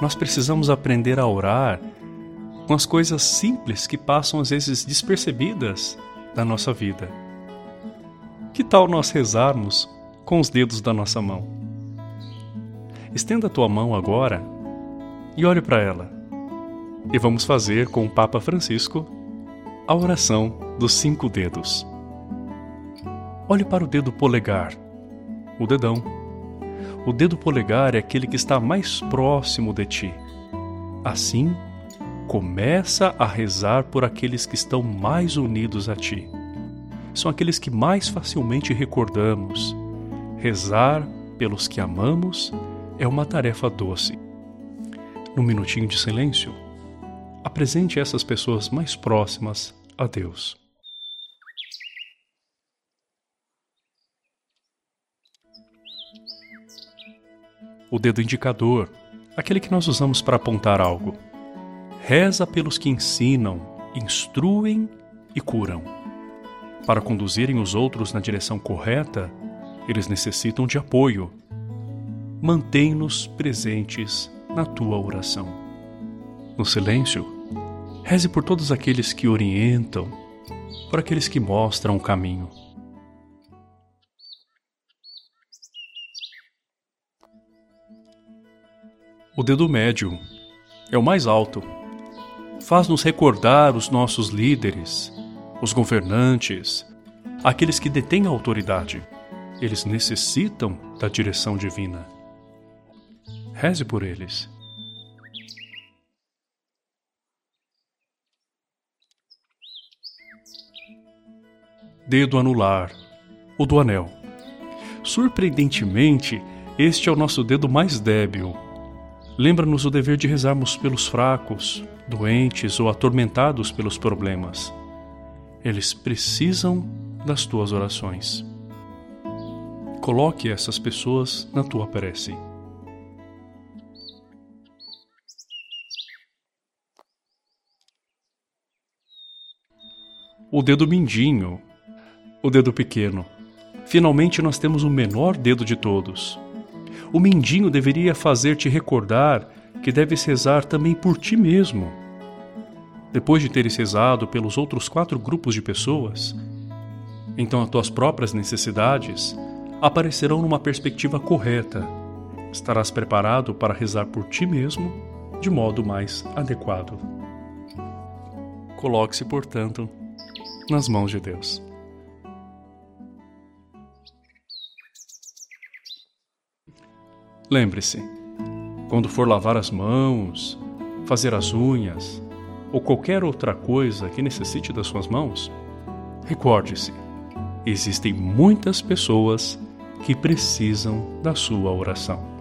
Nós precisamos aprender a orar com as coisas simples que passam às vezes despercebidas da nossa vida. Que tal nós rezarmos com os dedos da nossa mão? Estenda a tua mão agora e olhe para ela. E vamos fazer com o Papa Francisco a oração dos cinco dedos. Olhe para o dedo polegar, o dedão. O dedo polegar é aquele que está mais próximo de ti. Assim, começa a rezar por aqueles que estão mais unidos a ti. São aqueles que mais facilmente recordamos. Rezar pelos que amamos é uma tarefa doce. Num minutinho de silêncio, apresente essas pessoas mais próximas a Deus. O dedo indicador, aquele que nós usamos para apontar algo. Reza pelos que ensinam, instruem e curam. Para conduzirem os outros na direção correta, eles necessitam de apoio. Mantém-nos presentes na tua oração. No silêncio, reze por todos aqueles que orientam, por aqueles que mostram o caminho. O dedo médio é o mais alto faz-nos recordar os nossos líderes, os governantes, aqueles que detêm a autoridade. Eles necessitam da direção divina. Reze por eles. Dedo anular, o do anel. Surpreendentemente, este é o nosso dedo mais débil Lembra-nos o dever de rezarmos pelos fracos, doentes ou atormentados pelos problemas. Eles precisam das tuas orações. Coloque essas pessoas na tua prece. O dedo mindinho, o dedo pequeno. Finalmente nós temos o menor dedo de todos, o mindinho deveria fazer-te recordar que deves rezar também por ti mesmo. Depois de teres rezado pelos outros quatro grupos de pessoas, então as tuas próprias necessidades aparecerão numa perspectiva correta. Estarás preparado para rezar por ti mesmo de modo mais adequado. Coloque-se, portanto, nas mãos de Deus. Lembre-se, quando for lavar as mãos, fazer as unhas ou qualquer outra coisa que necessite das suas mãos, recorde-se: existem muitas pessoas que precisam da sua oração.